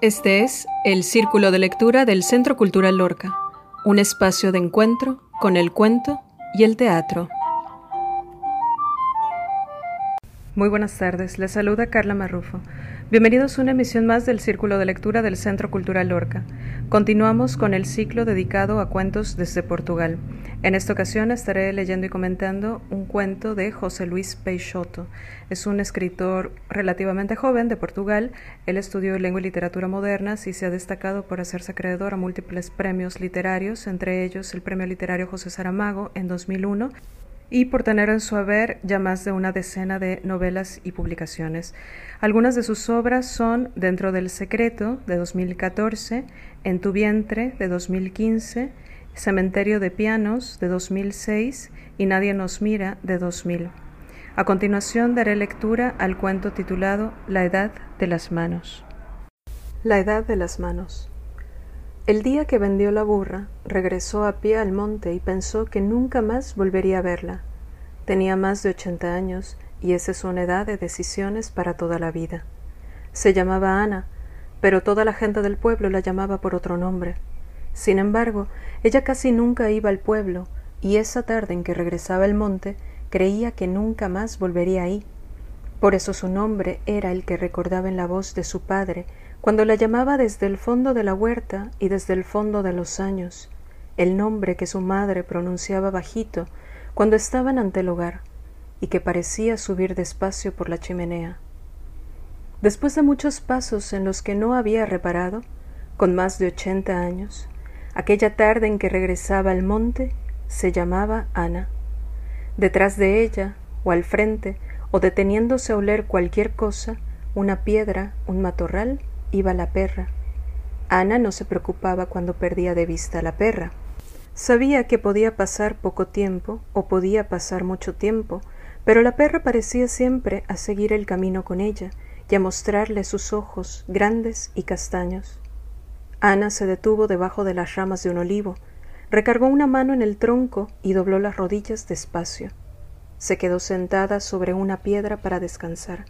Este es el Círculo de Lectura del Centro Cultural Lorca, un espacio de encuentro con el cuento y el teatro. Muy buenas tardes, les saluda Carla Marrufo. Bienvenidos a una emisión más del Círculo de Lectura del Centro Cultural Lorca. Continuamos con el ciclo dedicado a cuentos desde Portugal. En esta ocasión estaré leyendo y comentando un cuento de José Luis Peixoto. Es un escritor relativamente joven de Portugal. Él estudió lengua y literatura modernas y se ha destacado por hacerse acreedor a múltiples premios literarios, entre ellos el Premio Literario José Saramago en 2001 y por tener en su haber ya más de una decena de novelas y publicaciones. Algunas de sus obras son Dentro del Secreto, de 2014, En tu vientre, de 2015, Cementerio de Pianos, de 2006, y Nadie nos mira, de 2000. A continuación daré lectura al cuento titulado La Edad de las Manos. La Edad de las Manos. El día que vendió la burra, regresó a pie al monte y pensó que nunca más volvería a verla. Tenía más de ochenta años, y esa es una edad de decisiones para toda la vida. Se llamaba Ana, pero toda la gente del pueblo la llamaba por otro nombre. Sin embargo, ella casi nunca iba al pueblo, y esa tarde en que regresaba al monte, creía que nunca más volvería ahí. Por eso su nombre era el que recordaba en la voz de su padre, cuando la llamaba desde el fondo de la huerta y desde el fondo de los años, el nombre que su madre pronunciaba bajito cuando estaban ante el hogar, y que parecía subir despacio por la chimenea. Después de muchos pasos en los que no había reparado, con más de ochenta años, aquella tarde en que regresaba al monte, se llamaba Ana. Detrás de ella, o al frente, o deteniéndose a oler cualquier cosa, una piedra, un matorral, iba la perra. Ana no se preocupaba cuando perdía de vista a la perra. Sabía que podía pasar poco tiempo o podía pasar mucho tiempo, pero la perra parecía siempre a seguir el camino con ella y a mostrarle sus ojos grandes y castaños. Ana se detuvo debajo de las ramas de un olivo, recargó una mano en el tronco y dobló las rodillas despacio. Se quedó sentada sobre una piedra para descansar.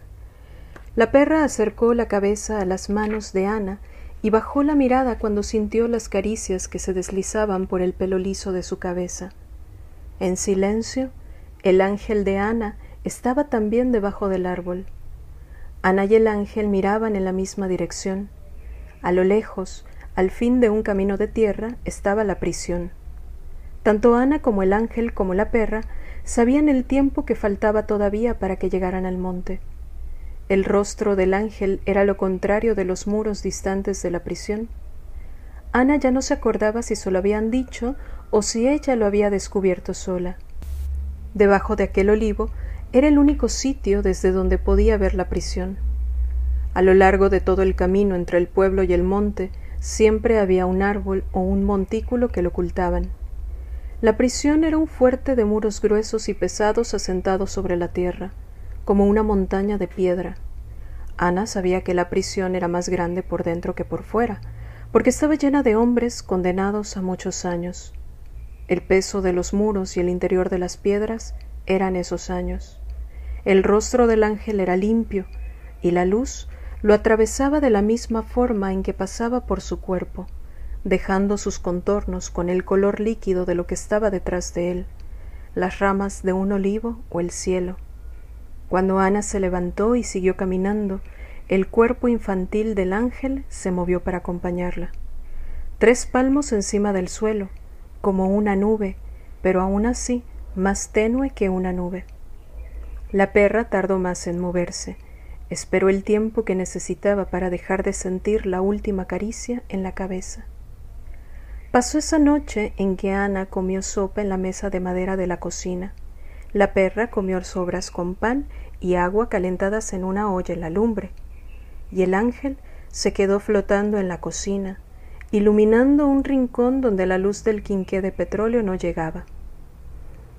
La perra acercó la cabeza a las manos de Ana y bajó la mirada cuando sintió las caricias que se deslizaban por el pelo liso de su cabeza. En silencio, el ángel de Ana estaba también debajo del árbol. Ana y el ángel miraban en la misma dirección. A lo lejos, al fin de un camino de tierra, estaba la prisión. Tanto Ana como el ángel como la perra sabían el tiempo que faltaba todavía para que llegaran al monte. El rostro del ángel era lo contrario de los muros distantes de la prisión. Ana ya no se acordaba si se lo habían dicho o si ella lo había descubierto sola. Debajo de aquel olivo era el único sitio desde donde podía ver la prisión. A lo largo de todo el camino entre el pueblo y el monte siempre había un árbol o un montículo que lo ocultaban. La prisión era un fuerte de muros gruesos y pesados asentados sobre la tierra como una montaña de piedra. Ana sabía que la prisión era más grande por dentro que por fuera, porque estaba llena de hombres condenados a muchos años. El peso de los muros y el interior de las piedras eran esos años. El rostro del ángel era limpio, y la luz lo atravesaba de la misma forma en que pasaba por su cuerpo, dejando sus contornos con el color líquido de lo que estaba detrás de él, las ramas de un olivo o el cielo. Cuando Ana se levantó y siguió caminando, el cuerpo infantil del ángel se movió para acompañarla. Tres palmos encima del suelo, como una nube, pero aún así más tenue que una nube. La perra tardó más en moverse, esperó el tiempo que necesitaba para dejar de sentir la última caricia en la cabeza. Pasó esa noche en que Ana comió sopa en la mesa de madera de la cocina. La perra comió sobras con pan y agua calentadas en una olla en la lumbre, y el ángel se quedó flotando en la cocina, iluminando un rincón donde la luz del quinqué de petróleo no llegaba.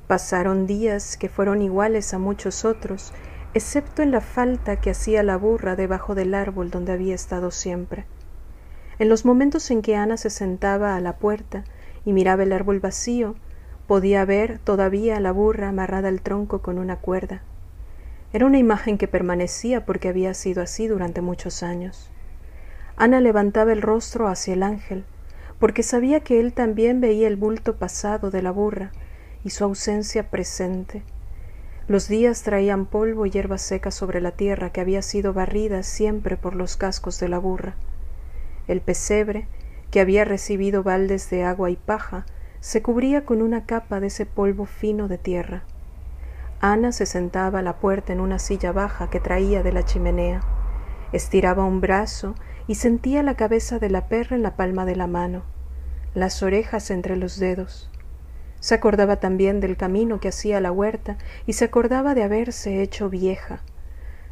Pasaron días que fueron iguales a muchos otros, excepto en la falta que hacía la burra debajo del árbol donde había estado siempre. En los momentos en que Ana se sentaba a la puerta y miraba el árbol vacío, podía ver todavía la burra amarrada al tronco con una cuerda. Era una imagen que permanecía porque había sido así durante muchos años. Ana levantaba el rostro hacia el ángel, porque sabía que él también veía el bulto pasado de la burra y su ausencia presente. Los días traían polvo y hierba seca sobre la tierra que había sido barrida siempre por los cascos de la burra. El pesebre, que había recibido baldes de agua y paja, se cubría con una capa de ese polvo fino de tierra. Ana se sentaba a la puerta en una silla baja que traía de la chimenea. Estiraba un brazo y sentía la cabeza de la perra en la palma de la mano, las orejas entre los dedos. Se acordaba también del camino que hacía la huerta y se acordaba de haberse hecho vieja.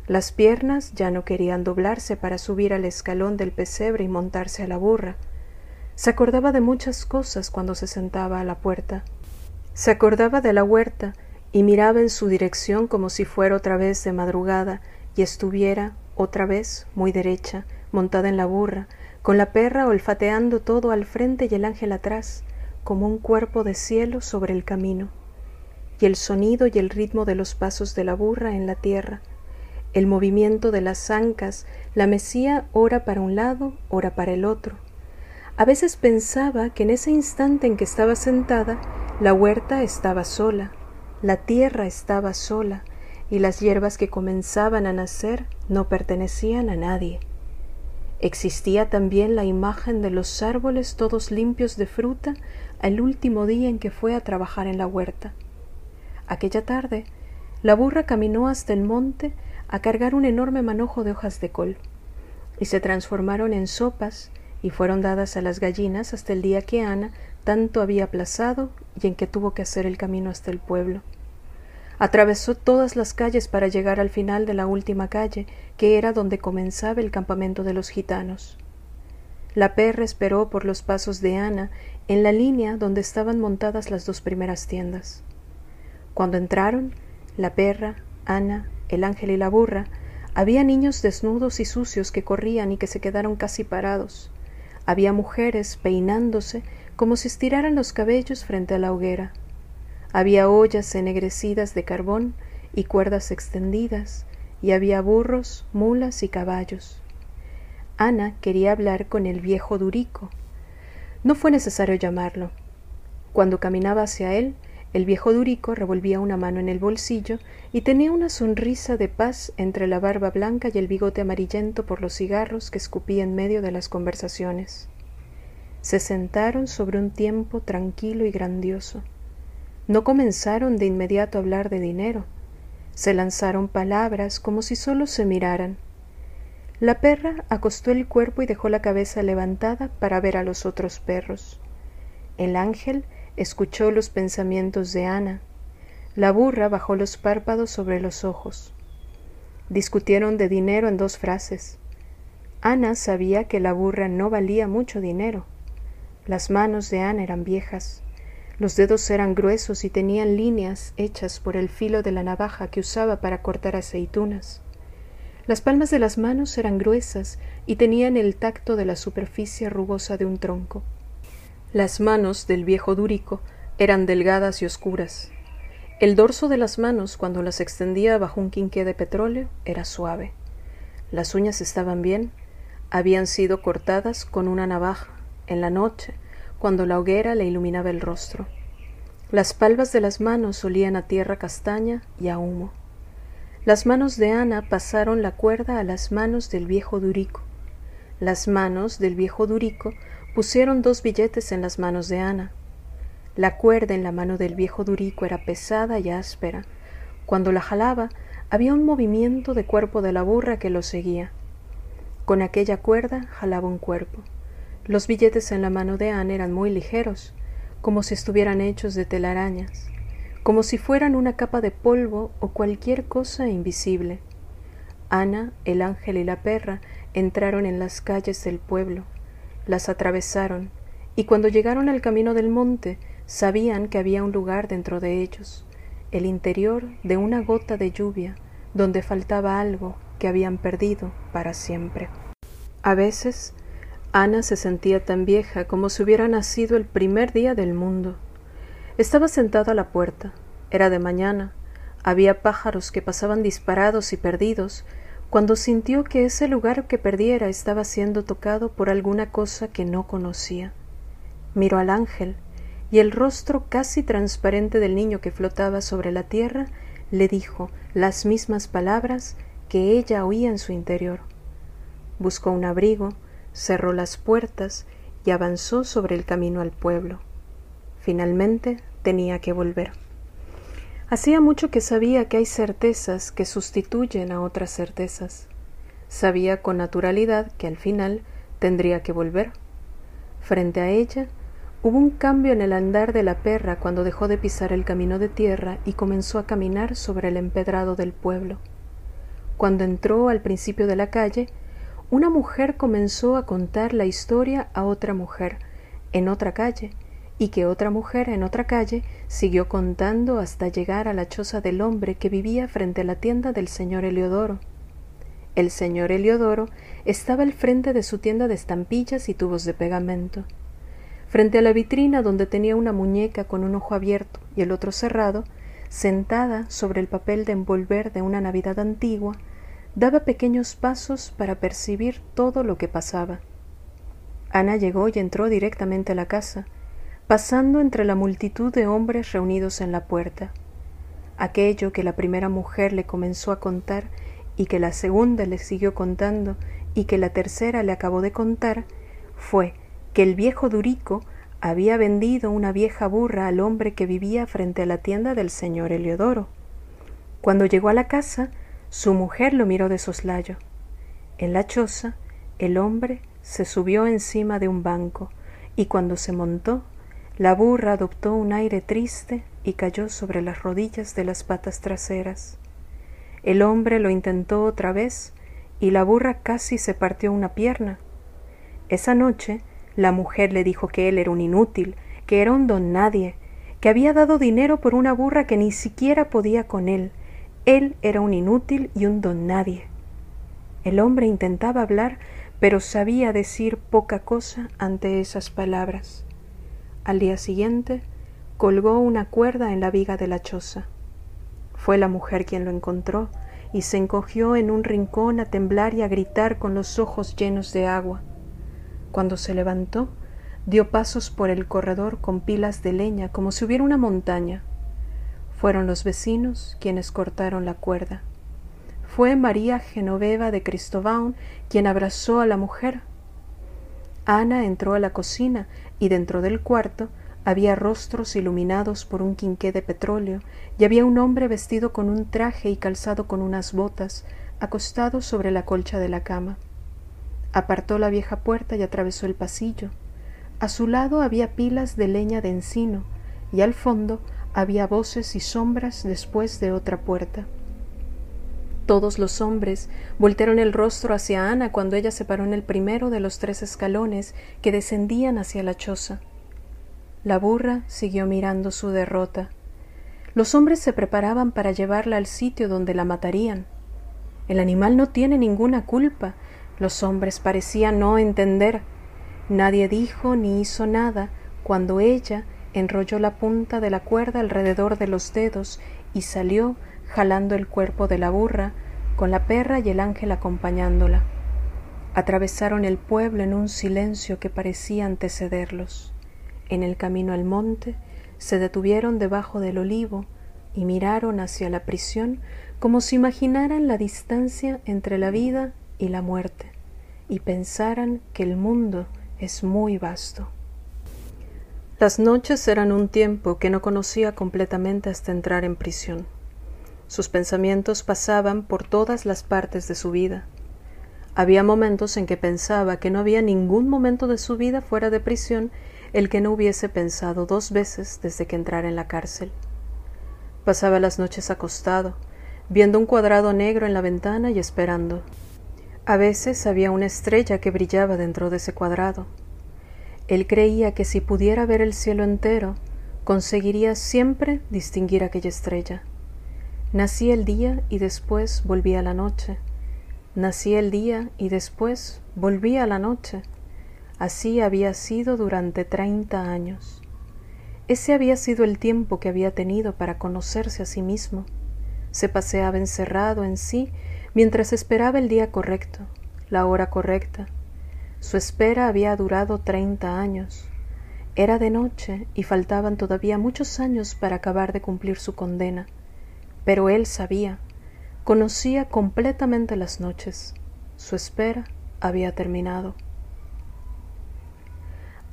Las piernas ya no querían doblarse para subir al escalón del pesebre y montarse a la burra. Se acordaba de muchas cosas cuando se sentaba a la puerta. Se acordaba de la huerta y miraba en su dirección como si fuera otra vez de madrugada y estuviera otra vez muy derecha, montada en la burra, con la perra olfateando todo al frente y el ángel atrás, como un cuerpo de cielo sobre el camino, y el sonido y el ritmo de los pasos de la burra en la tierra, el movimiento de las ancas la mecía ora para un lado, ora para el otro. A veces pensaba que en ese instante en que estaba sentada, la huerta estaba sola, la tierra estaba sola, y las hierbas que comenzaban a nacer no pertenecían a nadie. Existía también la imagen de los árboles todos limpios de fruta al último día en que fue a trabajar en la huerta. Aquella tarde, la burra caminó hasta el monte a cargar un enorme manojo de hojas de col, y se transformaron en sopas y fueron dadas a las gallinas hasta el día que Ana tanto había aplazado y en que tuvo que hacer el camino hasta el pueblo. Atravesó todas las calles para llegar al final de la última calle, que era donde comenzaba el campamento de los gitanos. La perra esperó por los pasos de Ana en la línea donde estaban montadas las dos primeras tiendas. Cuando entraron, la perra, Ana, el ángel y la burra, había niños desnudos y sucios que corrían y que se quedaron casi parados. Había mujeres peinándose como si estiraran los cabellos frente a la hoguera. Había ollas ennegrecidas de carbón y cuerdas extendidas, y había burros, mulas y caballos. Ana quería hablar con el viejo Durico. No fue necesario llamarlo. Cuando caminaba hacia él, el viejo Durico revolvía una mano en el bolsillo y tenía una sonrisa de paz entre la barba blanca y el bigote amarillento por los cigarros que escupía en medio de las conversaciones. Se sentaron sobre un tiempo tranquilo y grandioso. No comenzaron de inmediato a hablar de dinero. Se lanzaron palabras como si solo se miraran. La perra acostó el cuerpo y dejó la cabeza levantada para ver a los otros perros. El ángel escuchó los pensamientos de Ana. La burra bajó los párpados sobre los ojos. Discutieron de dinero en dos frases. Ana sabía que la burra no valía mucho dinero. Las manos de Ana eran viejas. Los dedos eran gruesos y tenían líneas hechas por el filo de la navaja que usaba para cortar aceitunas. Las palmas de las manos eran gruesas y tenían el tacto de la superficie rugosa de un tronco. Las manos del viejo Dúrico eran delgadas y oscuras. El dorso de las manos, cuando las extendía bajo un quinqué de petróleo, era suave. Las uñas estaban bien, habían sido cortadas con una navaja en la noche cuando la hoguera le iluminaba el rostro. Las palmas de las manos olían a tierra castaña y a humo. Las manos de Ana pasaron la cuerda a las manos del viejo Durico. Las manos del viejo Durico pusieron dos billetes en las manos de Ana. La cuerda en la mano del viejo Durico era pesada y áspera. Cuando la jalaba, había un movimiento de cuerpo de la burra que lo seguía. Con aquella cuerda jalaba un cuerpo. Los billetes en la mano de Anne eran muy ligeros, como si estuvieran hechos de telarañas, como si fueran una capa de polvo o cualquier cosa invisible. Ana, el ángel y la perra entraron en las calles del pueblo, las atravesaron, y cuando llegaron al camino del monte sabían que había un lugar dentro de ellos, el interior de una gota de lluvia, donde faltaba algo que habían perdido para siempre. A veces Ana se sentía tan vieja como si hubiera nacido el primer día del mundo. Estaba sentada a la puerta. Era de mañana. Había pájaros que pasaban disparados y perdidos, cuando sintió que ese lugar que perdiera estaba siendo tocado por alguna cosa que no conocía. Miró al ángel, y el rostro casi transparente del niño que flotaba sobre la tierra le dijo las mismas palabras que ella oía en su interior. Buscó un abrigo, cerró las puertas y avanzó sobre el camino al pueblo. Finalmente tenía que volver. Hacía mucho que sabía que hay certezas que sustituyen a otras certezas. Sabía con naturalidad que al final tendría que volver. Frente a ella hubo un cambio en el andar de la perra cuando dejó de pisar el camino de tierra y comenzó a caminar sobre el empedrado del pueblo. Cuando entró al principio de la calle, una mujer comenzó a contar la historia a otra mujer en otra calle, y que otra mujer en otra calle siguió contando hasta llegar a la choza del hombre que vivía frente a la tienda del señor Eliodoro. El señor Eliodoro estaba al frente de su tienda de estampillas y tubos de pegamento. Frente a la vitrina donde tenía una muñeca con un ojo abierto y el otro cerrado, sentada sobre el papel de envolver de una Navidad antigua, daba pequeños pasos para percibir todo lo que pasaba. Ana llegó y entró directamente a la casa, pasando entre la multitud de hombres reunidos en la puerta. Aquello que la primera mujer le comenzó a contar y que la segunda le siguió contando y que la tercera le acabó de contar fue que el viejo Durico había vendido una vieja burra al hombre que vivía frente a la tienda del señor Eliodoro. Cuando llegó a la casa, su mujer lo miró de soslayo. En la choza, el hombre se subió encima de un banco y cuando se montó la burra adoptó un aire triste y cayó sobre las rodillas de las patas traseras. El hombre lo intentó otra vez y la burra casi se partió una pierna. Esa noche la mujer le dijo que él era un inútil, que era un don nadie, que había dado dinero por una burra que ni siquiera podía con él. Él era un inútil y un don nadie. El hombre intentaba hablar, pero sabía decir poca cosa ante esas palabras. Al día siguiente colgó una cuerda en la viga de la choza. Fue la mujer quien lo encontró y se encogió en un rincón a temblar y a gritar con los ojos llenos de agua. Cuando se levantó, dio pasos por el corredor con pilas de leña como si hubiera una montaña. Fueron los vecinos quienes cortaron la cuerda. Fue María Genoveva de Cristobaun quien abrazó a la mujer. Ana entró a la cocina y dentro del cuarto había rostros iluminados por un quinqué de petróleo y había un hombre vestido con un traje y calzado con unas botas, acostado sobre la colcha de la cama. Apartó la vieja puerta y atravesó el pasillo. A su lado había pilas de leña de encino y al fondo había voces y sombras después de otra puerta. Todos los hombres voltearon el rostro hacia Ana cuando ella se paró en el primero de los tres escalones que descendían hacia la choza. La burra siguió mirando su derrota. Los hombres se preparaban para llevarla al sitio donde la matarían. El animal no tiene ninguna culpa. Los hombres parecían no entender. Nadie dijo ni hizo nada cuando ella enrolló la punta de la cuerda alrededor de los dedos y salió jalando el cuerpo de la burra, con la perra y el ángel acompañándola. Atravesaron el pueblo en un silencio que parecía antecederlos. En el camino al monte se detuvieron debajo del olivo y miraron hacia la prisión como si imaginaran la distancia entre la vida y la muerte y pensaran que el mundo es muy vasto. Las noches eran un tiempo que no conocía completamente hasta entrar en prisión. Sus pensamientos pasaban por todas las partes de su vida. Había momentos en que pensaba que no había ningún momento de su vida fuera de prisión el que no hubiese pensado dos veces desde que entrara en la cárcel. Pasaba las noches acostado, viendo un cuadrado negro en la ventana y esperando. A veces había una estrella que brillaba dentro de ese cuadrado. Él creía que si pudiera ver el cielo entero, conseguiría siempre distinguir aquella estrella. Nací el día y después volví a la noche. Nací el día y después volví a la noche. Así había sido durante treinta años. Ese había sido el tiempo que había tenido para conocerse a sí mismo. Se paseaba encerrado en sí mientras esperaba el día correcto, la hora correcta. Su espera había durado treinta años. Era de noche y faltaban todavía muchos años para acabar de cumplir su condena. Pero él sabía, conocía completamente las noches. Su espera había terminado.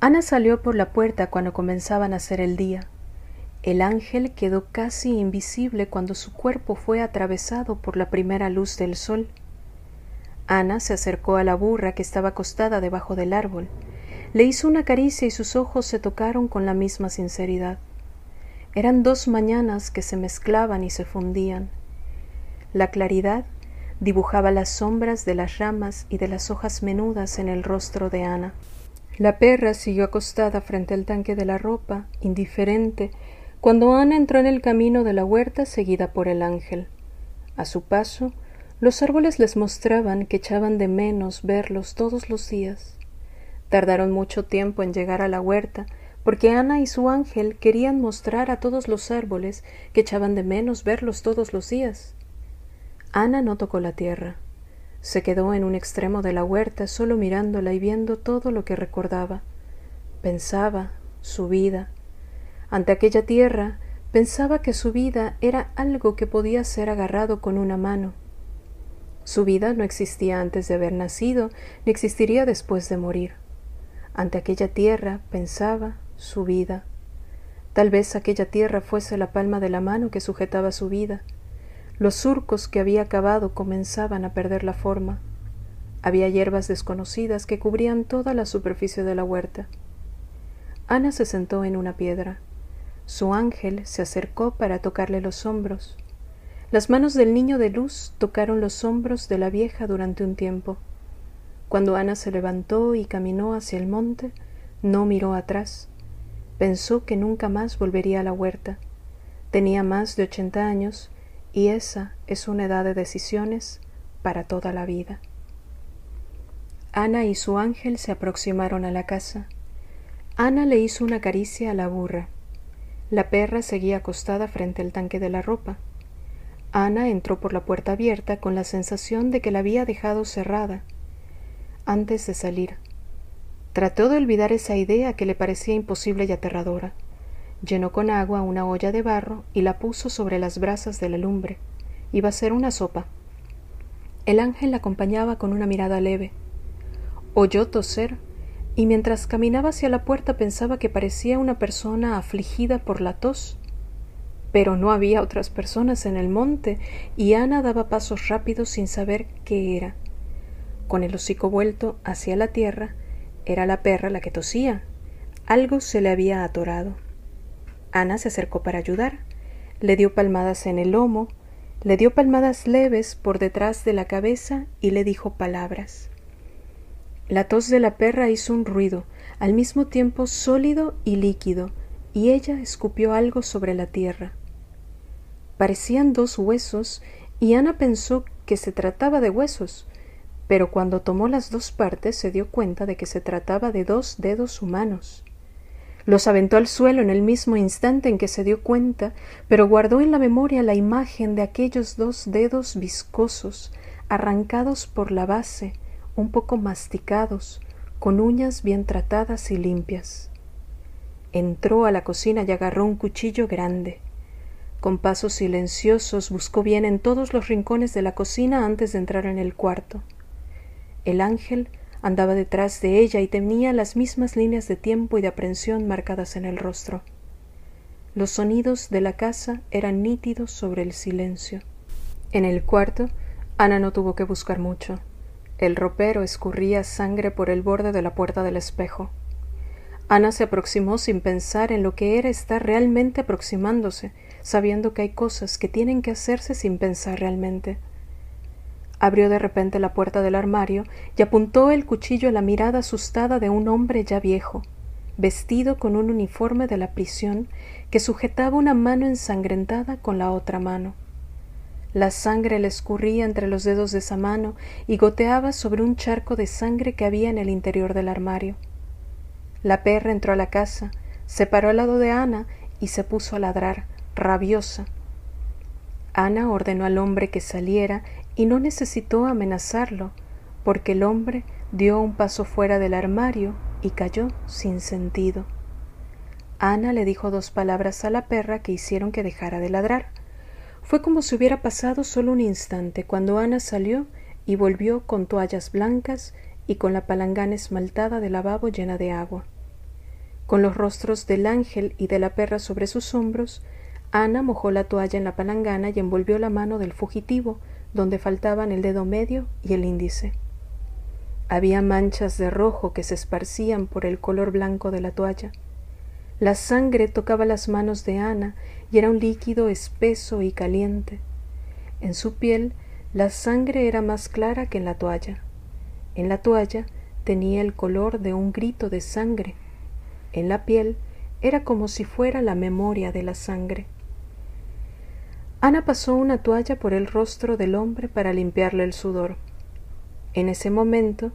Ana salió por la puerta cuando comenzaba a nacer el día. El ángel quedó casi invisible cuando su cuerpo fue atravesado por la primera luz del sol. Ana se acercó a la burra que estaba acostada debajo del árbol, le hizo una caricia y sus ojos se tocaron con la misma sinceridad. Eran dos mañanas que se mezclaban y se fundían. La claridad dibujaba las sombras de las ramas y de las hojas menudas en el rostro de Ana. La perra siguió acostada frente al tanque de la ropa, indiferente, cuando Ana entró en el camino de la huerta seguida por el ángel. A su paso, los árboles les mostraban que echaban de menos verlos todos los días. Tardaron mucho tiempo en llegar a la huerta, porque Ana y su ángel querían mostrar a todos los árboles que echaban de menos verlos todos los días. Ana no tocó la tierra. Se quedó en un extremo de la huerta solo mirándola y viendo todo lo que recordaba. Pensaba, su vida, ante aquella tierra pensaba que su vida era algo que podía ser agarrado con una mano. Su vida no existía antes de haber nacido, ni existiría después de morir. Ante aquella tierra pensaba su vida. Tal vez aquella tierra fuese la palma de la mano que sujetaba su vida. Los surcos que había cavado comenzaban a perder la forma. Había hierbas desconocidas que cubrían toda la superficie de la huerta. Ana se sentó en una piedra. Su ángel se acercó para tocarle los hombros. Las manos del niño de luz tocaron los hombros de la vieja durante un tiempo. Cuando Ana se levantó y caminó hacia el monte, no miró atrás. Pensó que nunca más volvería a la huerta. Tenía más de ochenta años y esa es una edad de decisiones para toda la vida. Ana y su ángel se aproximaron a la casa. Ana le hizo una caricia a la burra. La perra seguía acostada frente al tanque de la ropa. Ana entró por la puerta abierta con la sensación de que la había dejado cerrada antes de salir. Trató de olvidar esa idea que le parecía imposible y aterradora. Llenó con agua una olla de barro y la puso sobre las brasas de la lumbre. Iba a ser una sopa. El ángel la acompañaba con una mirada leve. Oyó toser y mientras caminaba hacia la puerta pensaba que parecía una persona afligida por la tos. Pero no había otras personas en el monte y Ana daba pasos rápidos sin saber qué era. Con el hocico vuelto hacia la tierra, era la perra la que tosía. Algo se le había atorado. Ana se acercó para ayudar, le dio palmadas en el lomo, le dio palmadas leves por detrás de la cabeza y le dijo palabras. La tos de la perra hizo un ruido, al mismo tiempo sólido y líquido, y ella escupió algo sobre la tierra. Parecían dos huesos, y Ana pensó que se trataba de huesos, pero cuando tomó las dos partes se dio cuenta de que se trataba de dos dedos humanos. Los aventó al suelo en el mismo instante en que se dio cuenta, pero guardó en la memoria la imagen de aquellos dos dedos viscosos, arrancados por la base, un poco masticados, con uñas bien tratadas y limpias. Entró a la cocina y agarró un cuchillo grande. Con pasos silenciosos buscó bien en todos los rincones de la cocina antes de entrar en el cuarto. El ángel andaba detrás de ella y tenía las mismas líneas de tiempo y de aprensión marcadas en el rostro. Los sonidos de la casa eran nítidos sobre el silencio. En el cuarto, Ana no tuvo que buscar mucho. El ropero escurría sangre por el borde de la puerta del espejo. Ana se aproximó sin pensar en lo que era estar realmente aproximándose, sabiendo que hay cosas que tienen que hacerse sin pensar realmente. Abrió de repente la puerta del armario y apuntó el cuchillo a la mirada asustada de un hombre ya viejo, vestido con un uniforme de la prisión que sujetaba una mano ensangrentada con la otra mano. La sangre le escurría entre los dedos de esa mano y goteaba sobre un charco de sangre que había en el interior del armario. La perra entró a la casa, se paró al lado de Ana y se puso a ladrar, rabiosa. Ana ordenó al hombre que saliera y no necesitó amenazarlo, porque el hombre dio un paso fuera del armario y cayó sin sentido. Ana le dijo dos palabras a la perra que hicieron que dejara de ladrar. Fue como si hubiera pasado solo un instante cuando Ana salió y volvió con toallas blancas y con la palangana esmaltada de lavabo llena de agua. Con los rostros del ángel y de la perra sobre sus hombros, Ana mojó la toalla en la palangana y envolvió la mano del fugitivo, donde faltaban el dedo medio y el índice. Había manchas de rojo que se esparcían por el color blanco de la toalla. La sangre tocaba las manos de Ana y era un líquido espeso y caliente. En su piel la sangre era más clara que en la toalla. En la toalla tenía el color de un grito de sangre. En la piel era como si fuera la memoria de la sangre. Ana pasó una toalla por el rostro del hombre para limpiarle el sudor. En ese momento,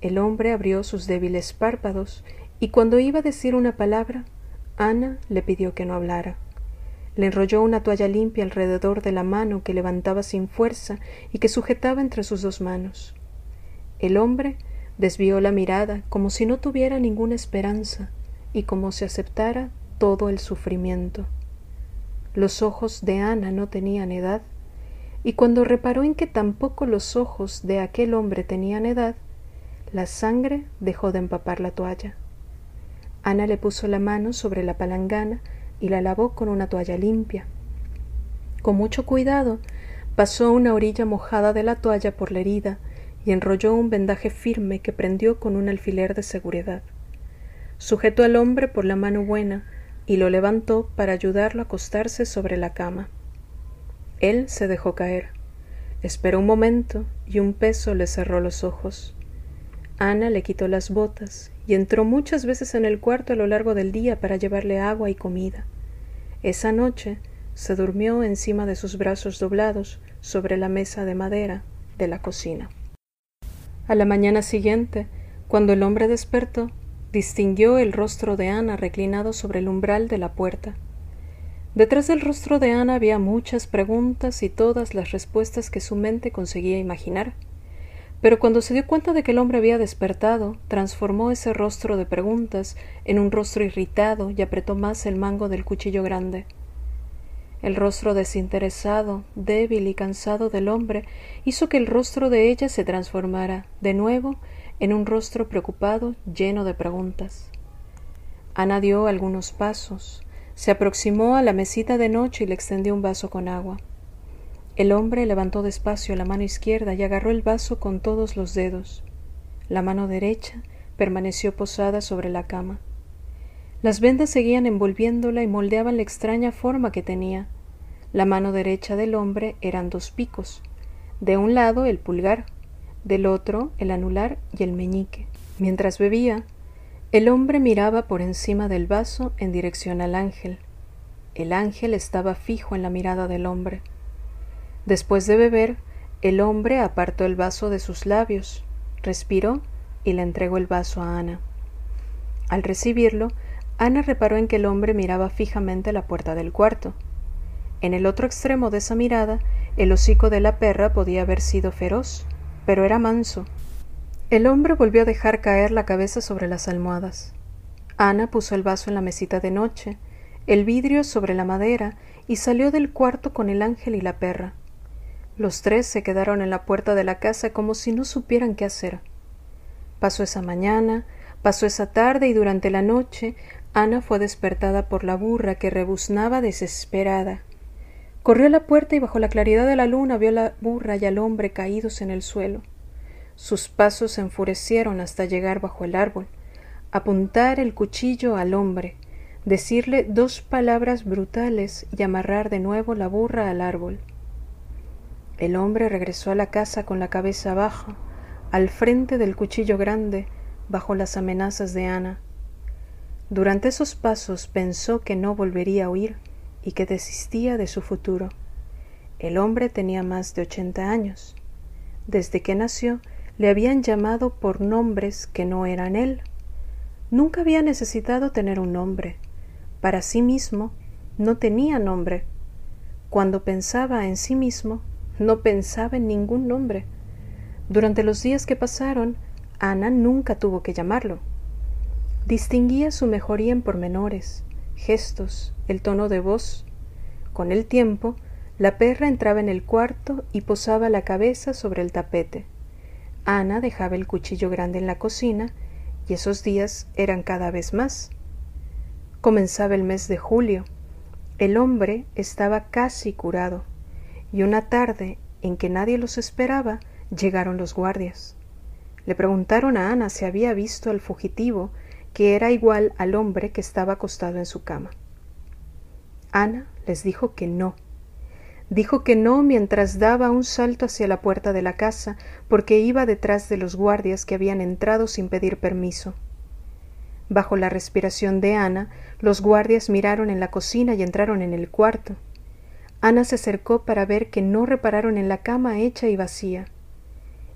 el hombre abrió sus débiles párpados y cuando iba a decir una palabra, Ana le pidió que no hablara. Le enrolló una toalla limpia alrededor de la mano que levantaba sin fuerza y que sujetaba entre sus dos manos. El hombre desvió la mirada como si no tuviera ninguna esperanza y como si aceptara todo el sufrimiento. Los ojos de Ana no tenían edad, y cuando reparó en que tampoco los ojos de aquel hombre tenían edad, la sangre dejó de empapar la toalla. Ana le puso la mano sobre la palangana y la lavó con una toalla limpia. Con mucho cuidado pasó una orilla mojada de la toalla por la herida y enrolló un vendaje firme que prendió con un alfiler de seguridad. Sujetó al hombre por la mano buena y lo levantó para ayudarlo a acostarse sobre la cama. Él se dejó caer. Esperó un momento y un peso le cerró los ojos. Ana le quitó las botas y entró muchas veces en el cuarto a lo largo del día para llevarle agua y comida. Esa noche se durmió encima de sus brazos doblados sobre la mesa de madera de la cocina. A la mañana siguiente, cuando el hombre despertó, distinguió el rostro de Ana reclinado sobre el umbral de la puerta. Detrás del rostro de Ana había muchas preguntas y todas las respuestas que su mente conseguía imaginar. Pero cuando se dio cuenta de que el hombre había despertado, transformó ese rostro de preguntas en un rostro irritado y apretó más el mango del cuchillo grande. El rostro desinteresado, débil y cansado del hombre hizo que el rostro de ella se transformara, de nuevo, en un rostro preocupado lleno de preguntas. Ana dio algunos pasos, se aproximó a la mesita de noche y le extendió un vaso con agua. El hombre levantó despacio la mano izquierda y agarró el vaso con todos los dedos. La mano derecha permaneció posada sobre la cama. Las vendas seguían envolviéndola y moldeaban la extraña forma que tenía. La mano derecha del hombre eran dos picos, de un lado el pulgar, del otro el anular y el meñique. Mientras bebía, el hombre miraba por encima del vaso en dirección al ángel. El ángel estaba fijo en la mirada del hombre. Después de beber, el hombre apartó el vaso de sus labios, respiró y le entregó el vaso a Ana. Al recibirlo, Ana reparó en que el hombre miraba fijamente la puerta del cuarto. En el otro extremo de esa mirada, el hocico de la perra podía haber sido feroz, pero era manso. El hombre volvió a dejar caer la cabeza sobre las almohadas. Ana puso el vaso en la mesita de noche, el vidrio sobre la madera, y salió del cuarto con el ángel y la perra. Los tres se quedaron en la puerta de la casa como si no supieran qué hacer. Pasó esa mañana, pasó esa tarde y durante la noche Ana fue despertada por la burra que rebuznaba desesperada. Corrió a la puerta y bajo la claridad de la luna vio a la burra y al hombre caídos en el suelo. Sus pasos se enfurecieron hasta llegar bajo el árbol, apuntar el cuchillo al hombre, decirle dos palabras brutales y amarrar de nuevo la burra al árbol. El hombre regresó a la casa con la cabeza baja, al frente del cuchillo grande, bajo las amenazas de Ana. Durante esos pasos pensó que no volvería a huir y que desistía de su futuro. El hombre tenía más de ochenta años. Desde que nació le habían llamado por nombres que no eran él. Nunca había necesitado tener un nombre. Para sí mismo no tenía nombre. Cuando pensaba en sí mismo, No pensaba en ningún nombre. Durante los días que pasaron, Ana nunca tuvo que llamarlo. Distinguía su mejoría en pormenores, gestos, el tono de voz. Con el tiempo, la perra entraba en el cuarto y posaba la cabeza sobre el tapete. Ana dejaba el cuchillo grande en la cocina y esos días eran cada vez más. Comenzaba el mes de julio. El hombre estaba casi curado y una tarde en que nadie los esperaba llegaron los guardias. Le preguntaron a Ana si había visto al fugitivo que era igual al hombre que estaba acostado en su cama. Ana les dijo que no. Dijo que no mientras daba un salto hacia la puerta de la casa, porque iba detrás de los guardias que habían entrado sin pedir permiso. Bajo la respiración de Ana, los guardias miraron en la cocina y entraron en el cuarto. Ana se acercó para ver que no repararon en la cama hecha y vacía.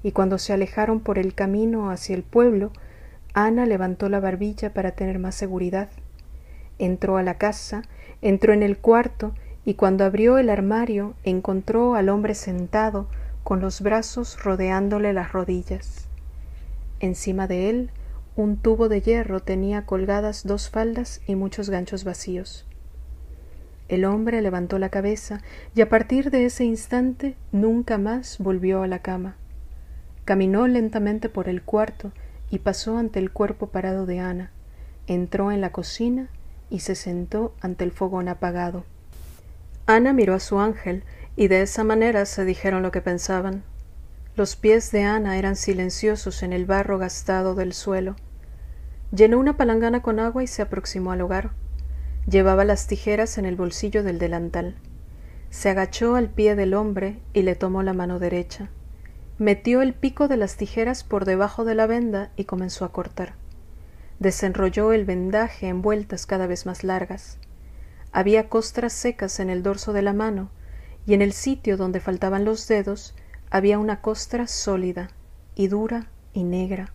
Y cuando se alejaron por el camino hacia el pueblo, Ana levantó la barbilla para tener más seguridad. Entró a la casa, entró en el cuarto, y cuando abrió el armario encontró al hombre sentado, con los brazos rodeándole las rodillas. Encima de él un tubo de hierro tenía colgadas dos faldas y muchos ganchos vacíos. El hombre levantó la cabeza y a partir de ese instante nunca más volvió a la cama. Caminó lentamente por el cuarto y pasó ante el cuerpo parado de Ana, entró en la cocina y se sentó ante el fogón apagado. Ana miró a su ángel y de esa manera se dijeron lo que pensaban. Los pies de Ana eran silenciosos en el barro gastado del suelo. Llenó una palangana con agua y se aproximó al hogar. Llevaba las tijeras en el bolsillo del delantal. Se agachó al pie del hombre y le tomó la mano derecha metió el pico de las tijeras por debajo de la venda y comenzó a cortar. Desenrolló el vendaje en vueltas cada vez más largas. Había costras secas en el dorso de la mano, y en el sitio donde faltaban los dedos había una costra sólida, y dura y negra.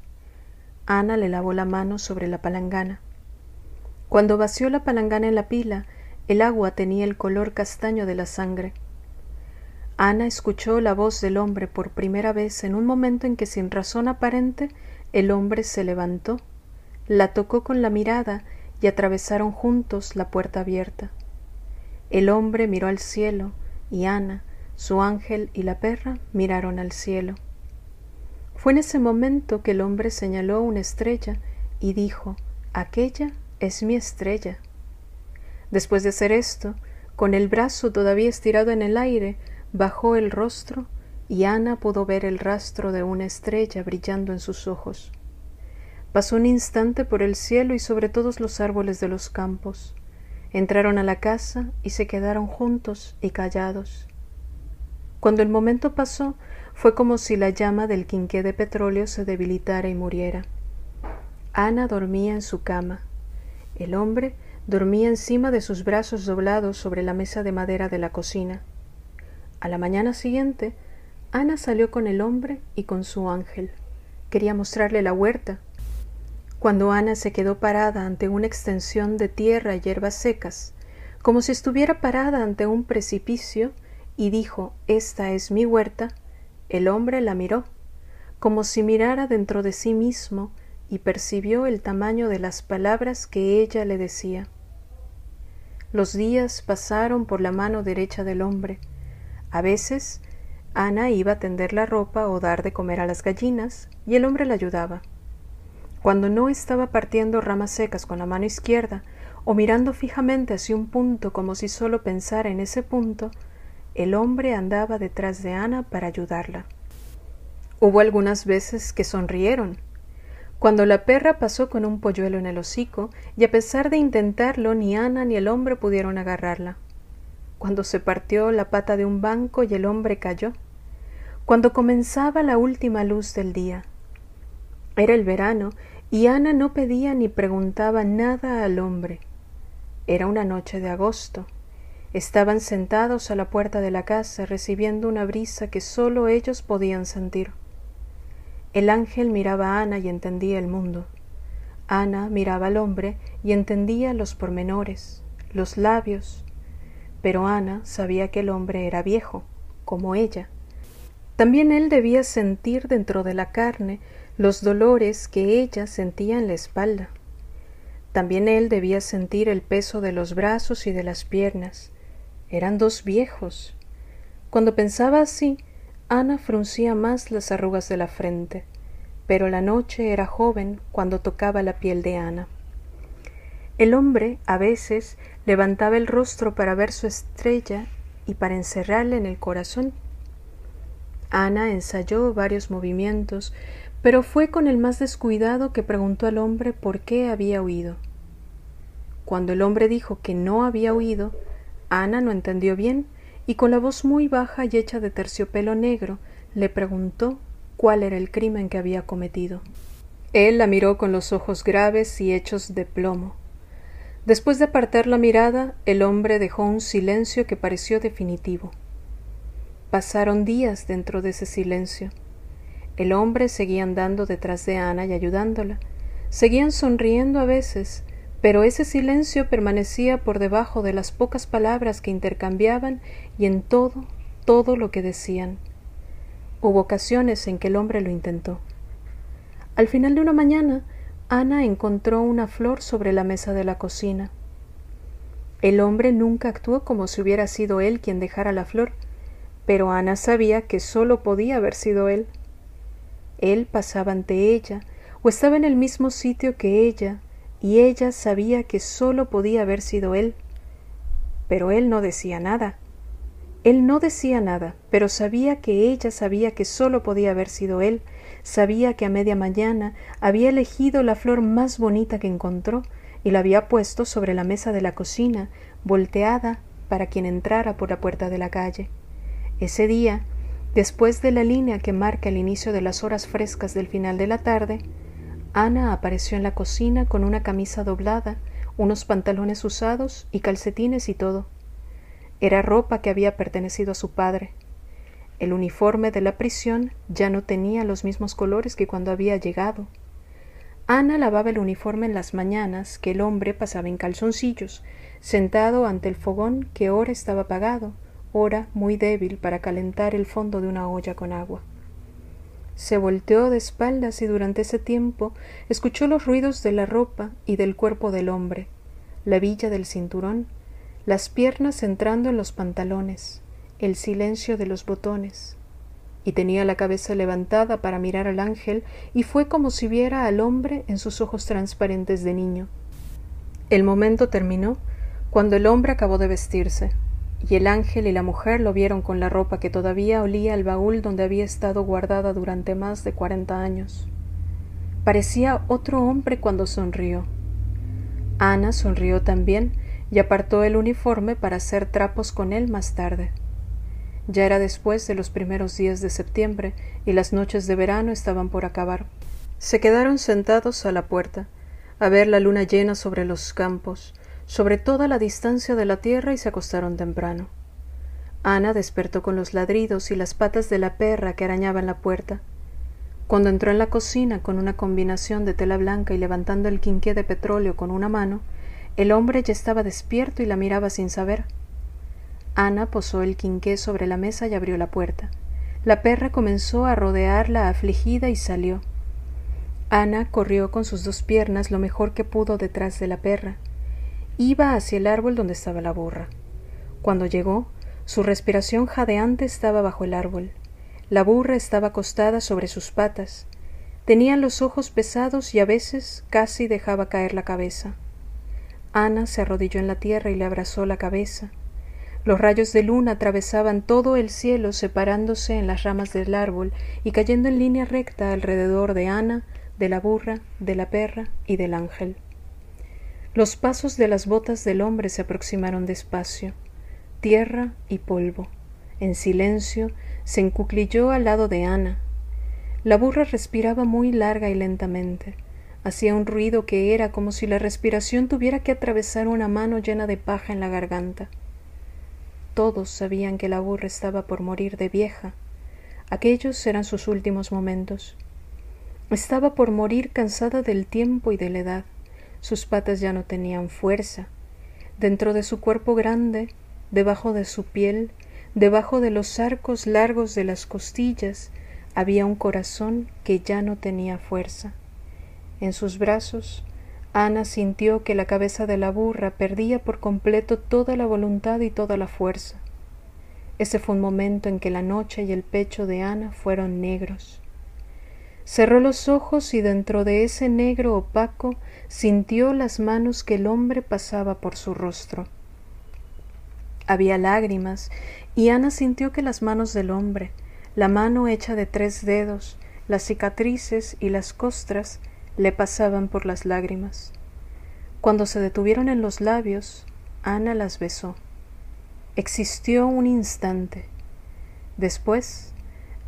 Ana le lavó la mano sobre la palangana. Cuando vació la palangana en la pila, el agua tenía el color castaño de la sangre. Ana escuchó la voz del hombre por primera vez en un momento en que sin razón aparente el hombre se levantó, la tocó con la mirada y atravesaron juntos la puerta abierta. El hombre miró al cielo y Ana, su ángel y la perra miraron al cielo. Fue en ese momento que el hombre señaló una estrella y dijo Aquella es mi estrella. Después de hacer esto, con el brazo todavía estirado en el aire, Bajó el rostro y Ana pudo ver el rastro de una estrella brillando en sus ojos. Pasó un instante por el cielo y sobre todos los árboles de los campos. Entraron a la casa y se quedaron juntos y callados. Cuando el momento pasó, fue como si la llama del quinqué de petróleo se debilitara y muriera. Ana dormía en su cama. El hombre dormía encima de sus brazos doblados sobre la mesa de madera de la cocina. A la mañana siguiente, Ana salió con el hombre y con su ángel. Quería mostrarle la huerta. Cuando Ana se quedó parada ante una extensión de tierra y hierbas secas, como si estuviera parada ante un precipicio, y dijo Esta es mi huerta, el hombre la miró, como si mirara dentro de sí mismo y percibió el tamaño de las palabras que ella le decía. Los días pasaron por la mano derecha del hombre, a veces Ana iba a tender la ropa o dar de comer a las gallinas, y el hombre la ayudaba. Cuando no estaba partiendo ramas secas con la mano izquierda, o mirando fijamente hacia un punto como si solo pensara en ese punto, el hombre andaba detrás de Ana para ayudarla. Hubo algunas veces que sonrieron. Cuando la perra pasó con un polluelo en el hocico, y a pesar de intentarlo, ni Ana ni el hombre pudieron agarrarla cuando se partió la pata de un banco y el hombre cayó, cuando comenzaba la última luz del día. Era el verano y Ana no pedía ni preguntaba nada al hombre. Era una noche de agosto. Estaban sentados a la puerta de la casa recibiendo una brisa que sólo ellos podían sentir. El ángel miraba a Ana y entendía el mundo. Ana miraba al hombre y entendía los pormenores, los labios, pero Ana sabía que el hombre era viejo, como ella. También él debía sentir dentro de la carne los dolores que ella sentía en la espalda. También él debía sentir el peso de los brazos y de las piernas. Eran dos viejos. Cuando pensaba así, Ana fruncía más las arrugas de la frente, pero la noche era joven cuando tocaba la piel de Ana. El hombre, a veces, levantaba el rostro para ver su estrella y para encerrarle en el corazón. Ana ensayó varios movimientos, pero fue con el más descuidado que preguntó al hombre por qué había huido. Cuando el hombre dijo que no había huido, Ana no entendió bien y con la voz muy baja y hecha de terciopelo negro le preguntó cuál era el crimen que había cometido. Él la miró con los ojos graves y hechos de plomo. Después de apartar la mirada, el hombre dejó un silencio que pareció definitivo. Pasaron días dentro de ese silencio. El hombre seguía andando detrás de Ana y ayudándola. Seguían sonriendo a veces, pero ese silencio permanecía por debajo de las pocas palabras que intercambiaban y en todo, todo lo que decían. Hubo ocasiones en que el hombre lo intentó. Al final de una mañana, Ana encontró una flor sobre la mesa de la cocina. El hombre nunca actuó como si hubiera sido él quien dejara la flor, pero Ana sabía que sólo podía haber sido él. Él pasaba ante ella, o estaba en el mismo sitio que ella, y ella sabía que sólo podía haber sido él. Pero él no decía nada. Él no decía nada, pero sabía que ella sabía que sólo podía haber sido él, sabía que a media mañana había elegido la flor más bonita que encontró y la había puesto sobre la mesa de la cocina, volteada para quien entrara por la puerta de la calle. Ese día, después de la línea que marca el inicio de las horas frescas del final de la tarde, Ana apareció en la cocina con una camisa doblada, unos pantalones usados y calcetines y todo. Era ropa que había pertenecido a su padre. El uniforme de la prisión ya no tenía los mismos colores que cuando había llegado. Ana lavaba el uniforme en las mañanas que el hombre pasaba en calzoncillos, sentado ante el fogón que ora estaba apagado, ora muy débil para calentar el fondo de una olla con agua. Se volteó de espaldas y durante ese tiempo escuchó los ruidos de la ropa y del cuerpo del hombre, la villa del cinturón, las piernas entrando en los pantalones, el silencio de los botones. Y tenía la cabeza levantada para mirar al ángel y fue como si viera al hombre en sus ojos transparentes de niño. El momento terminó cuando el hombre acabó de vestirse y el ángel y la mujer lo vieron con la ropa que todavía olía al baúl donde había estado guardada durante más de cuarenta años. Parecía otro hombre cuando sonrió. Ana sonrió también y apartó el uniforme para hacer trapos con él más tarde. Ya era después de los primeros días de septiembre y las noches de verano estaban por acabar. Se quedaron sentados a la puerta, a ver la luna llena sobre los campos, sobre toda la distancia de la tierra y se acostaron temprano. Ana despertó con los ladridos y las patas de la perra que arañaban la puerta. Cuando entró en la cocina con una combinación de tela blanca y levantando el quinqué de petróleo con una mano, el hombre ya estaba despierto y la miraba sin saber. Ana posó el quinqué sobre la mesa y abrió la puerta. La perra comenzó a rodearla afligida y salió. Ana corrió con sus dos piernas lo mejor que pudo detrás de la perra iba hacia el árbol donde estaba la burra. Cuando llegó, su respiración jadeante estaba bajo el árbol. La burra estaba acostada sobre sus patas. Tenía los ojos pesados y a veces casi dejaba caer la cabeza. Ana se arrodilló en la tierra y le abrazó la cabeza. Los rayos de luna atravesaban todo el cielo separándose en las ramas del árbol y cayendo en línea recta alrededor de Ana, de la burra, de la perra y del ángel. Los pasos de las botas del hombre se aproximaron despacio, tierra y polvo. En silencio se encuclilló al lado de Ana. La burra respiraba muy larga y lentamente. Hacía un ruido que era como si la respiración tuviera que atravesar una mano llena de paja en la garganta. Todos sabían que la burra estaba por morir de vieja. Aquellos eran sus últimos momentos. Estaba por morir cansada del tiempo y de la edad. Sus patas ya no tenían fuerza. Dentro de su cuerpo grande, debajo de su piel, debajo de los arcos largos de las costillas, había un corazón que ya no tenía fuerza. En sus brazos, Ana sintió que la cabeza de la burra perdía por completo toda la voluntad y toda la fuerza. Ese fue un momento en que la noche y el pecho de Ana fueron negros. Cerró los ojos y dentro de ese negro opaco sintió las manos que el hombre pasaba por su rostro. Había lágrimas, y Ana sintió que las manos del hombre, la mano hecha de tres dedos, las cicatrices y las costras le pasaban por las lágrimas. Cuando se detuvieron en los labios, Ana las besó. Existió un instante. Después,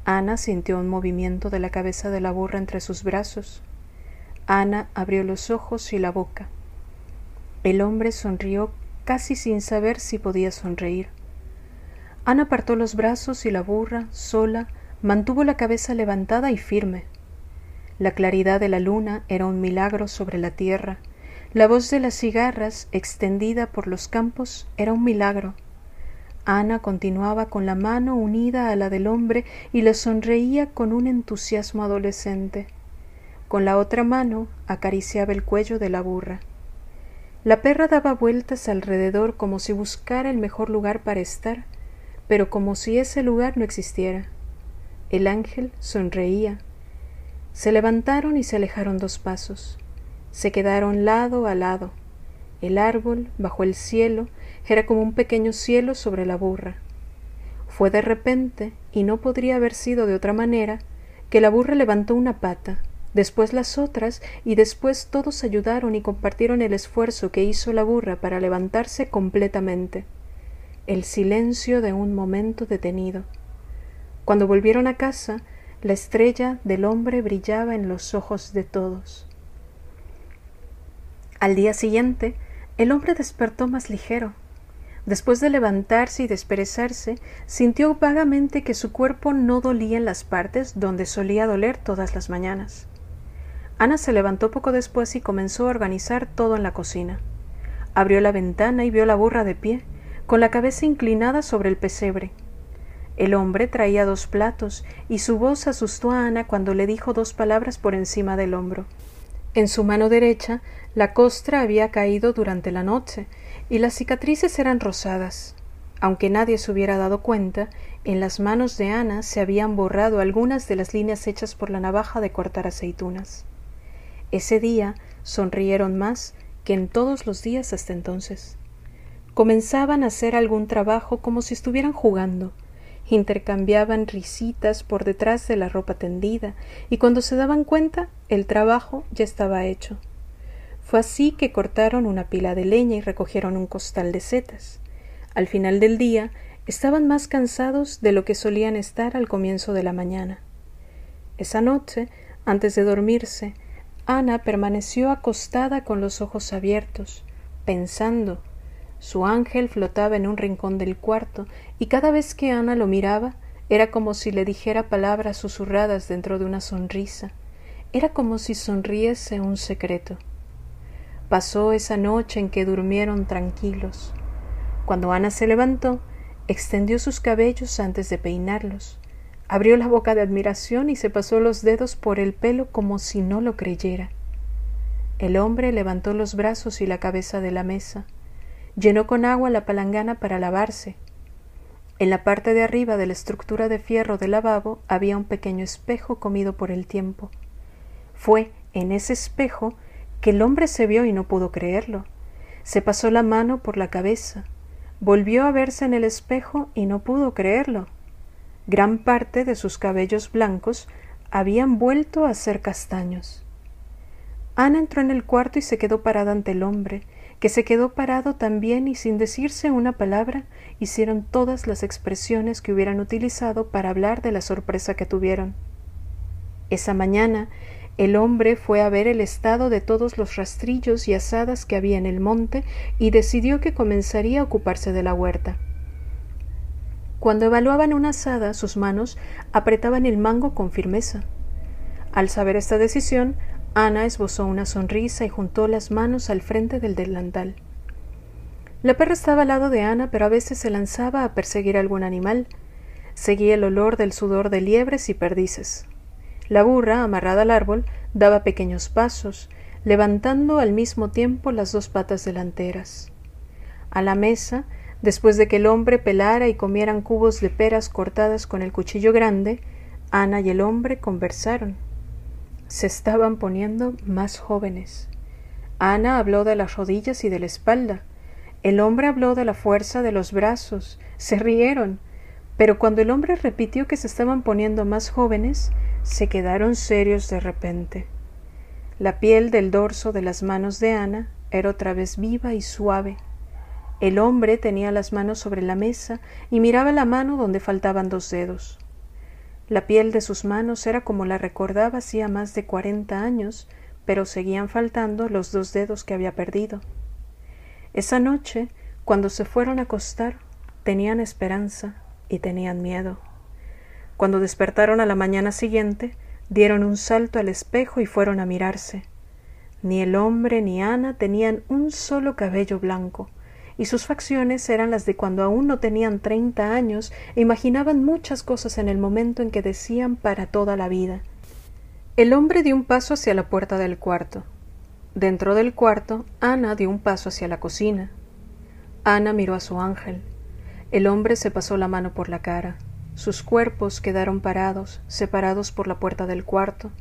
Ana sintió un movimiento de la cabeza de la burra entre sus brazos. Ana abrió los ojos y la boca. El hombre sonrió casi sin saber si podía sonreír. Ana apartó los brazos y la burra, sola, mantuvo la cabeza levantada y firme. La claridad de la luna era un milagro sobre la tierra. La voz de las cigarras, extendida por los campos, era un milagro. Ana continuaba con la mano unida a la del hombre y le sonreía con un entusiasmo adolescente. Con la otra mano acariciaba el cuello de la burra. La perra daba vueltas alrededor como si buscara el mejor lugar para estar, pero como si ese lugar no existiera. El ángel sonreía. Se levantaron y se alejaron dos pasos. Se quedaron lado a lado. El árbol, bajo el cielo, era como un pequeño cielo sobre la burra. Fue de repente, y no podría haber sido de otra manera, que la burra levantó una pata, después las otras, y después todos ayudaron y compartieron el esfuerzo que hizo la burra para levantarse completamente el silencio de un momento detenido. Cuando volvieron a casa, la estrella del hombre brillaba en los ojos de todos. Al día siguiente, el hombre despertó más ligero. Después de levantarse y desperezarse, sintió vagamente que su cuerpo no dolía en las partes donde solía doler todas las mañanas. Ana se levantó poco después y comenzó a organizar todo en la cocina. Abrió la ventana y vio la burra de pie, con la cabeza inclinada sobre el pesebre. El hombre traía dos platos, y su voz asustó a Ana cuando le dijo dos palabras por encima del hombro. En su mano derecha la costra había caído durante la noche, y las cicatrices eran rosadas. Aunque nadie se hubiera dado cuenta, en las manos de Ana se habían borrado algunas de las líneas hechas por la navaja de cortar aceitunas. Ese día sonrieron más que en todos los días hasta entonces. Comenzaban a hacer algún trabajo como si estuvieran jugando. Intercambiaban risitas por detrás de la ropa tendida, y cuando se daban cuenta, el trabajo ya estaba hecho. Fue así que cortaron una pila de leña y recogieron un costal de setas. Al final del día, estaban más cansados de lo que solían estar al comienzo de la mañana. Esa noche, antes de dormirse, Ana permaneció acostada con los ojos abiertos, pensando su ángel flotaba en un rincón del cuarto, y cada vez que Ana lo miraba, era como si le dijera palabras susurradas dentro de una sonrisa. Era como si sonriese un secreto. Pasó esa noche en que durmieron tranquilos. Cuando Ana se levantó, extendió sus cabellos antes de peinarlos, abrió la boca de admiración y se pasó los dedos por el pelo como si no lo creyera. El hombre levantó los brazos y la cabeza de la mesa, llenó con agua la palangana para lavarse. En la parte de arriba de la estructura de fierro del lavabo había un pequeño espejo comido por el tiempo. Fue en ese espejo que el hombre se vio y no pudo creerlo. Se pasó la mano por la cabeza, volvió a verse en el espejo y no pudo creerlo. Gran parte de sus cabellos blancos habían vuelto a ser castaños. Ana entró en el cuarto y se quedó parada ante el hombre, que se quedó parado también y sin decirse una palabra hicieron todas las expresiones que hubieran utilizado para hablar de la sorpresa que tuvieron. Esa mañana el hombre fue a ver el estado de todos los rastrillos y asadas que había en el monte y decidió que comenzaría a ocuparse de la huerta. Cuando evaluaban una asada, sus manos apretaban el mango con firmeza. Al saber esta decisión, Ana esbozó una sonrisa y juntó las manos al frente del delantal. La perra estaba al lado de Ana, pero a veces se lanzaba a perseguir algún animal. Seguía el olor del sudor de liebres y perdices. La burra, amarrada al árbol, daba pequeños pasos, levantando al mismo tiempo las dos patas delanteras. A la mesa, después de que el hombre pelara y comieran cubos de peras cortadas con el cuchillo grande, Ana y el hombre conversaron. Se estaban poniendo más jóvenes. Ana habló de las rodillas y de la espalda. El hombre habló de la fuerza de los brazos. Se rieron. Pero cuando el hombre repitió que se estaban poniendo más jóvenes, se quedaron serios de repente. La piel del dorso de las manos de Ana era otra vez viva y suave. El hombre tenía las manos sobre la mesa y miraba la mano donde faltaban dos dedos. La piel de sus manos era como la recordaba hacía más de cuarenta años, pero seguían faltando los dos dedos que había perdido. Esa noche, cuando se fueron a acostar, tenían esperanza y tenían miedo. Cuando despertaron a la mañana siguiente, dieron un salto al espejo y fueron a mirarse. Ni el hombre ni Ana tenían un solo cabello blanco, y sus facciones eran las de cuando aún no tenían treinta años e imaginaban muchas cosas en el momento en que decían para toda la vida. El hombre dio un paso hacia la puerta del cuarto. Dentro del cuarto, Ana dio un paso hacia la cocina. Ana miró a su ángel. El hombre se pasó la mano por la cara. Sus cuerpos quedaron parados, separados por la puerta del cuarto.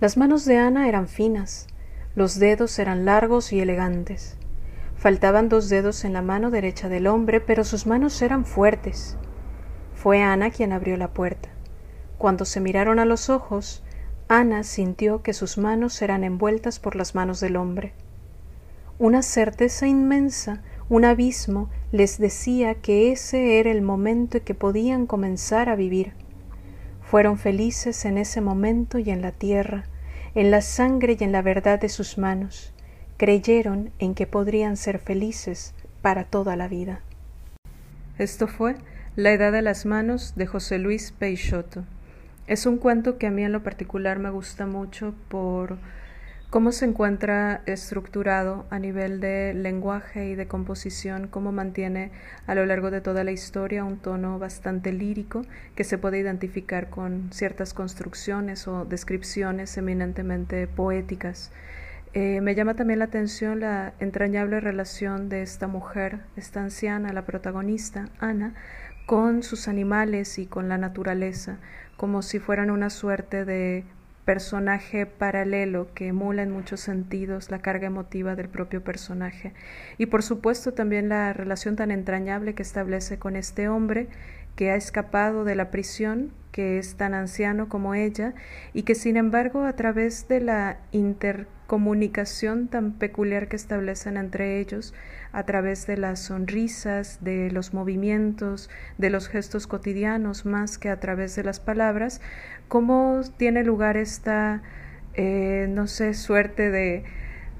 Las manos de Ana eran finas, los dedos eran largos y elegantes. Faltaban dos dedos en la mano derecha del hombre, pero sus manos eran fuertes. Fue Ana quien abrió la puerta. Cuando se miraron a los ojos, Ana sintió que sus manos eran envueltas por las manos del hombre. Una certeza inmensa un abismo les decía que ese era el momento en que podían comenzar a vivir. Fueron felices en ese momento y en la tierra, en la sangre y en la verdad de sus manos. Creyeron en que podrían ser felices para toda la vida. Esto fue La Edad de las Manos de José Luis Peixoto. Es un cuento que a mí en lo particular me gusta mucho por cómo se encuentra estructurado a nivel de lenguaje y de composición, cómo mantiene a lo largo de toda la historia un tono bastante lírico que se puede identificar con ciertas construcciones o descripciones eminentemente poéticas. Eh, me llama también la atención la entrañable relación de esta mujer, esta anciana, la protagonista, Ana, con sus animales y con la naturaleza, como si fueran una suerte de personaje paralelo que emula en muchos sentidos la carga emotiva del propio personaje. Y por supuesto también la relación tan entrañable que establece con este hombre que ha escapado de la prisión, que es tan anciano como ella, y que sin embargo a través de la intercomunicación tan peculiar que establecen entre ellos, a través de las sonrisas, de los movimientos, de los gestos cotidianos, más que a través de las palabras, cómo tiene lugar esta, eh, no sé, suerte de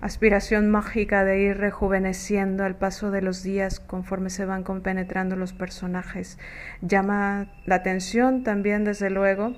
aspiración mágica de ir rejuveneciendo al paso de los días conforme se van compenetrando los personajes. Llama la atención también, desde luego,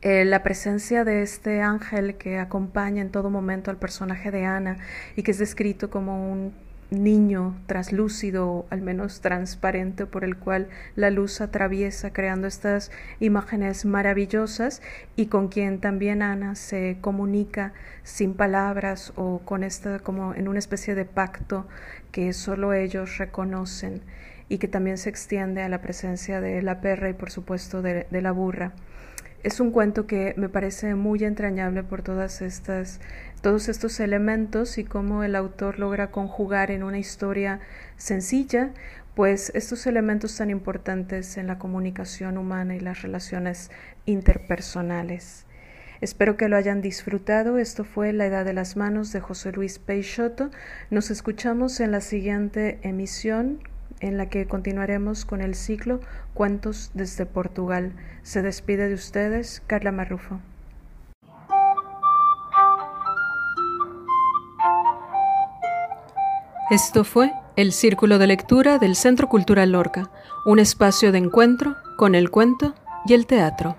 eh, la presencia de este ángel que acompaña en todo momento al personaje de Ana y que es descrito como un niño traslúcido, al menos transparente, por el cual la luz atraviesa, creando estas imágenes maravillosas y con quien también Ana se comunica sin palabras o con esta como en una especie de pacto que solo ellos reconocen y que también se extiende a la presencia de la perra y por supuesto de, de la burra. Es un cuento que me parece muy entrañable por todas estas todos estos elementos y cómo el autor logra conjugar en una historia sencilla pues estos elementos tan importantes en la comunicación humana y las relaciones interpersonales. Espero que lo hayan disfrutado. Esto fue La Edad de las Manos de José Luis Peixoto. Nos escuchamos en la siguiente emisión en la que continuaremos con el ciclo Cuentos desde Portugal. Se despide de ustedes Carla Marrufo. Esto fue el Círculo de Lectura del Centro Cultural Lorca, un espacio de encuentro con el cuento y el teatro.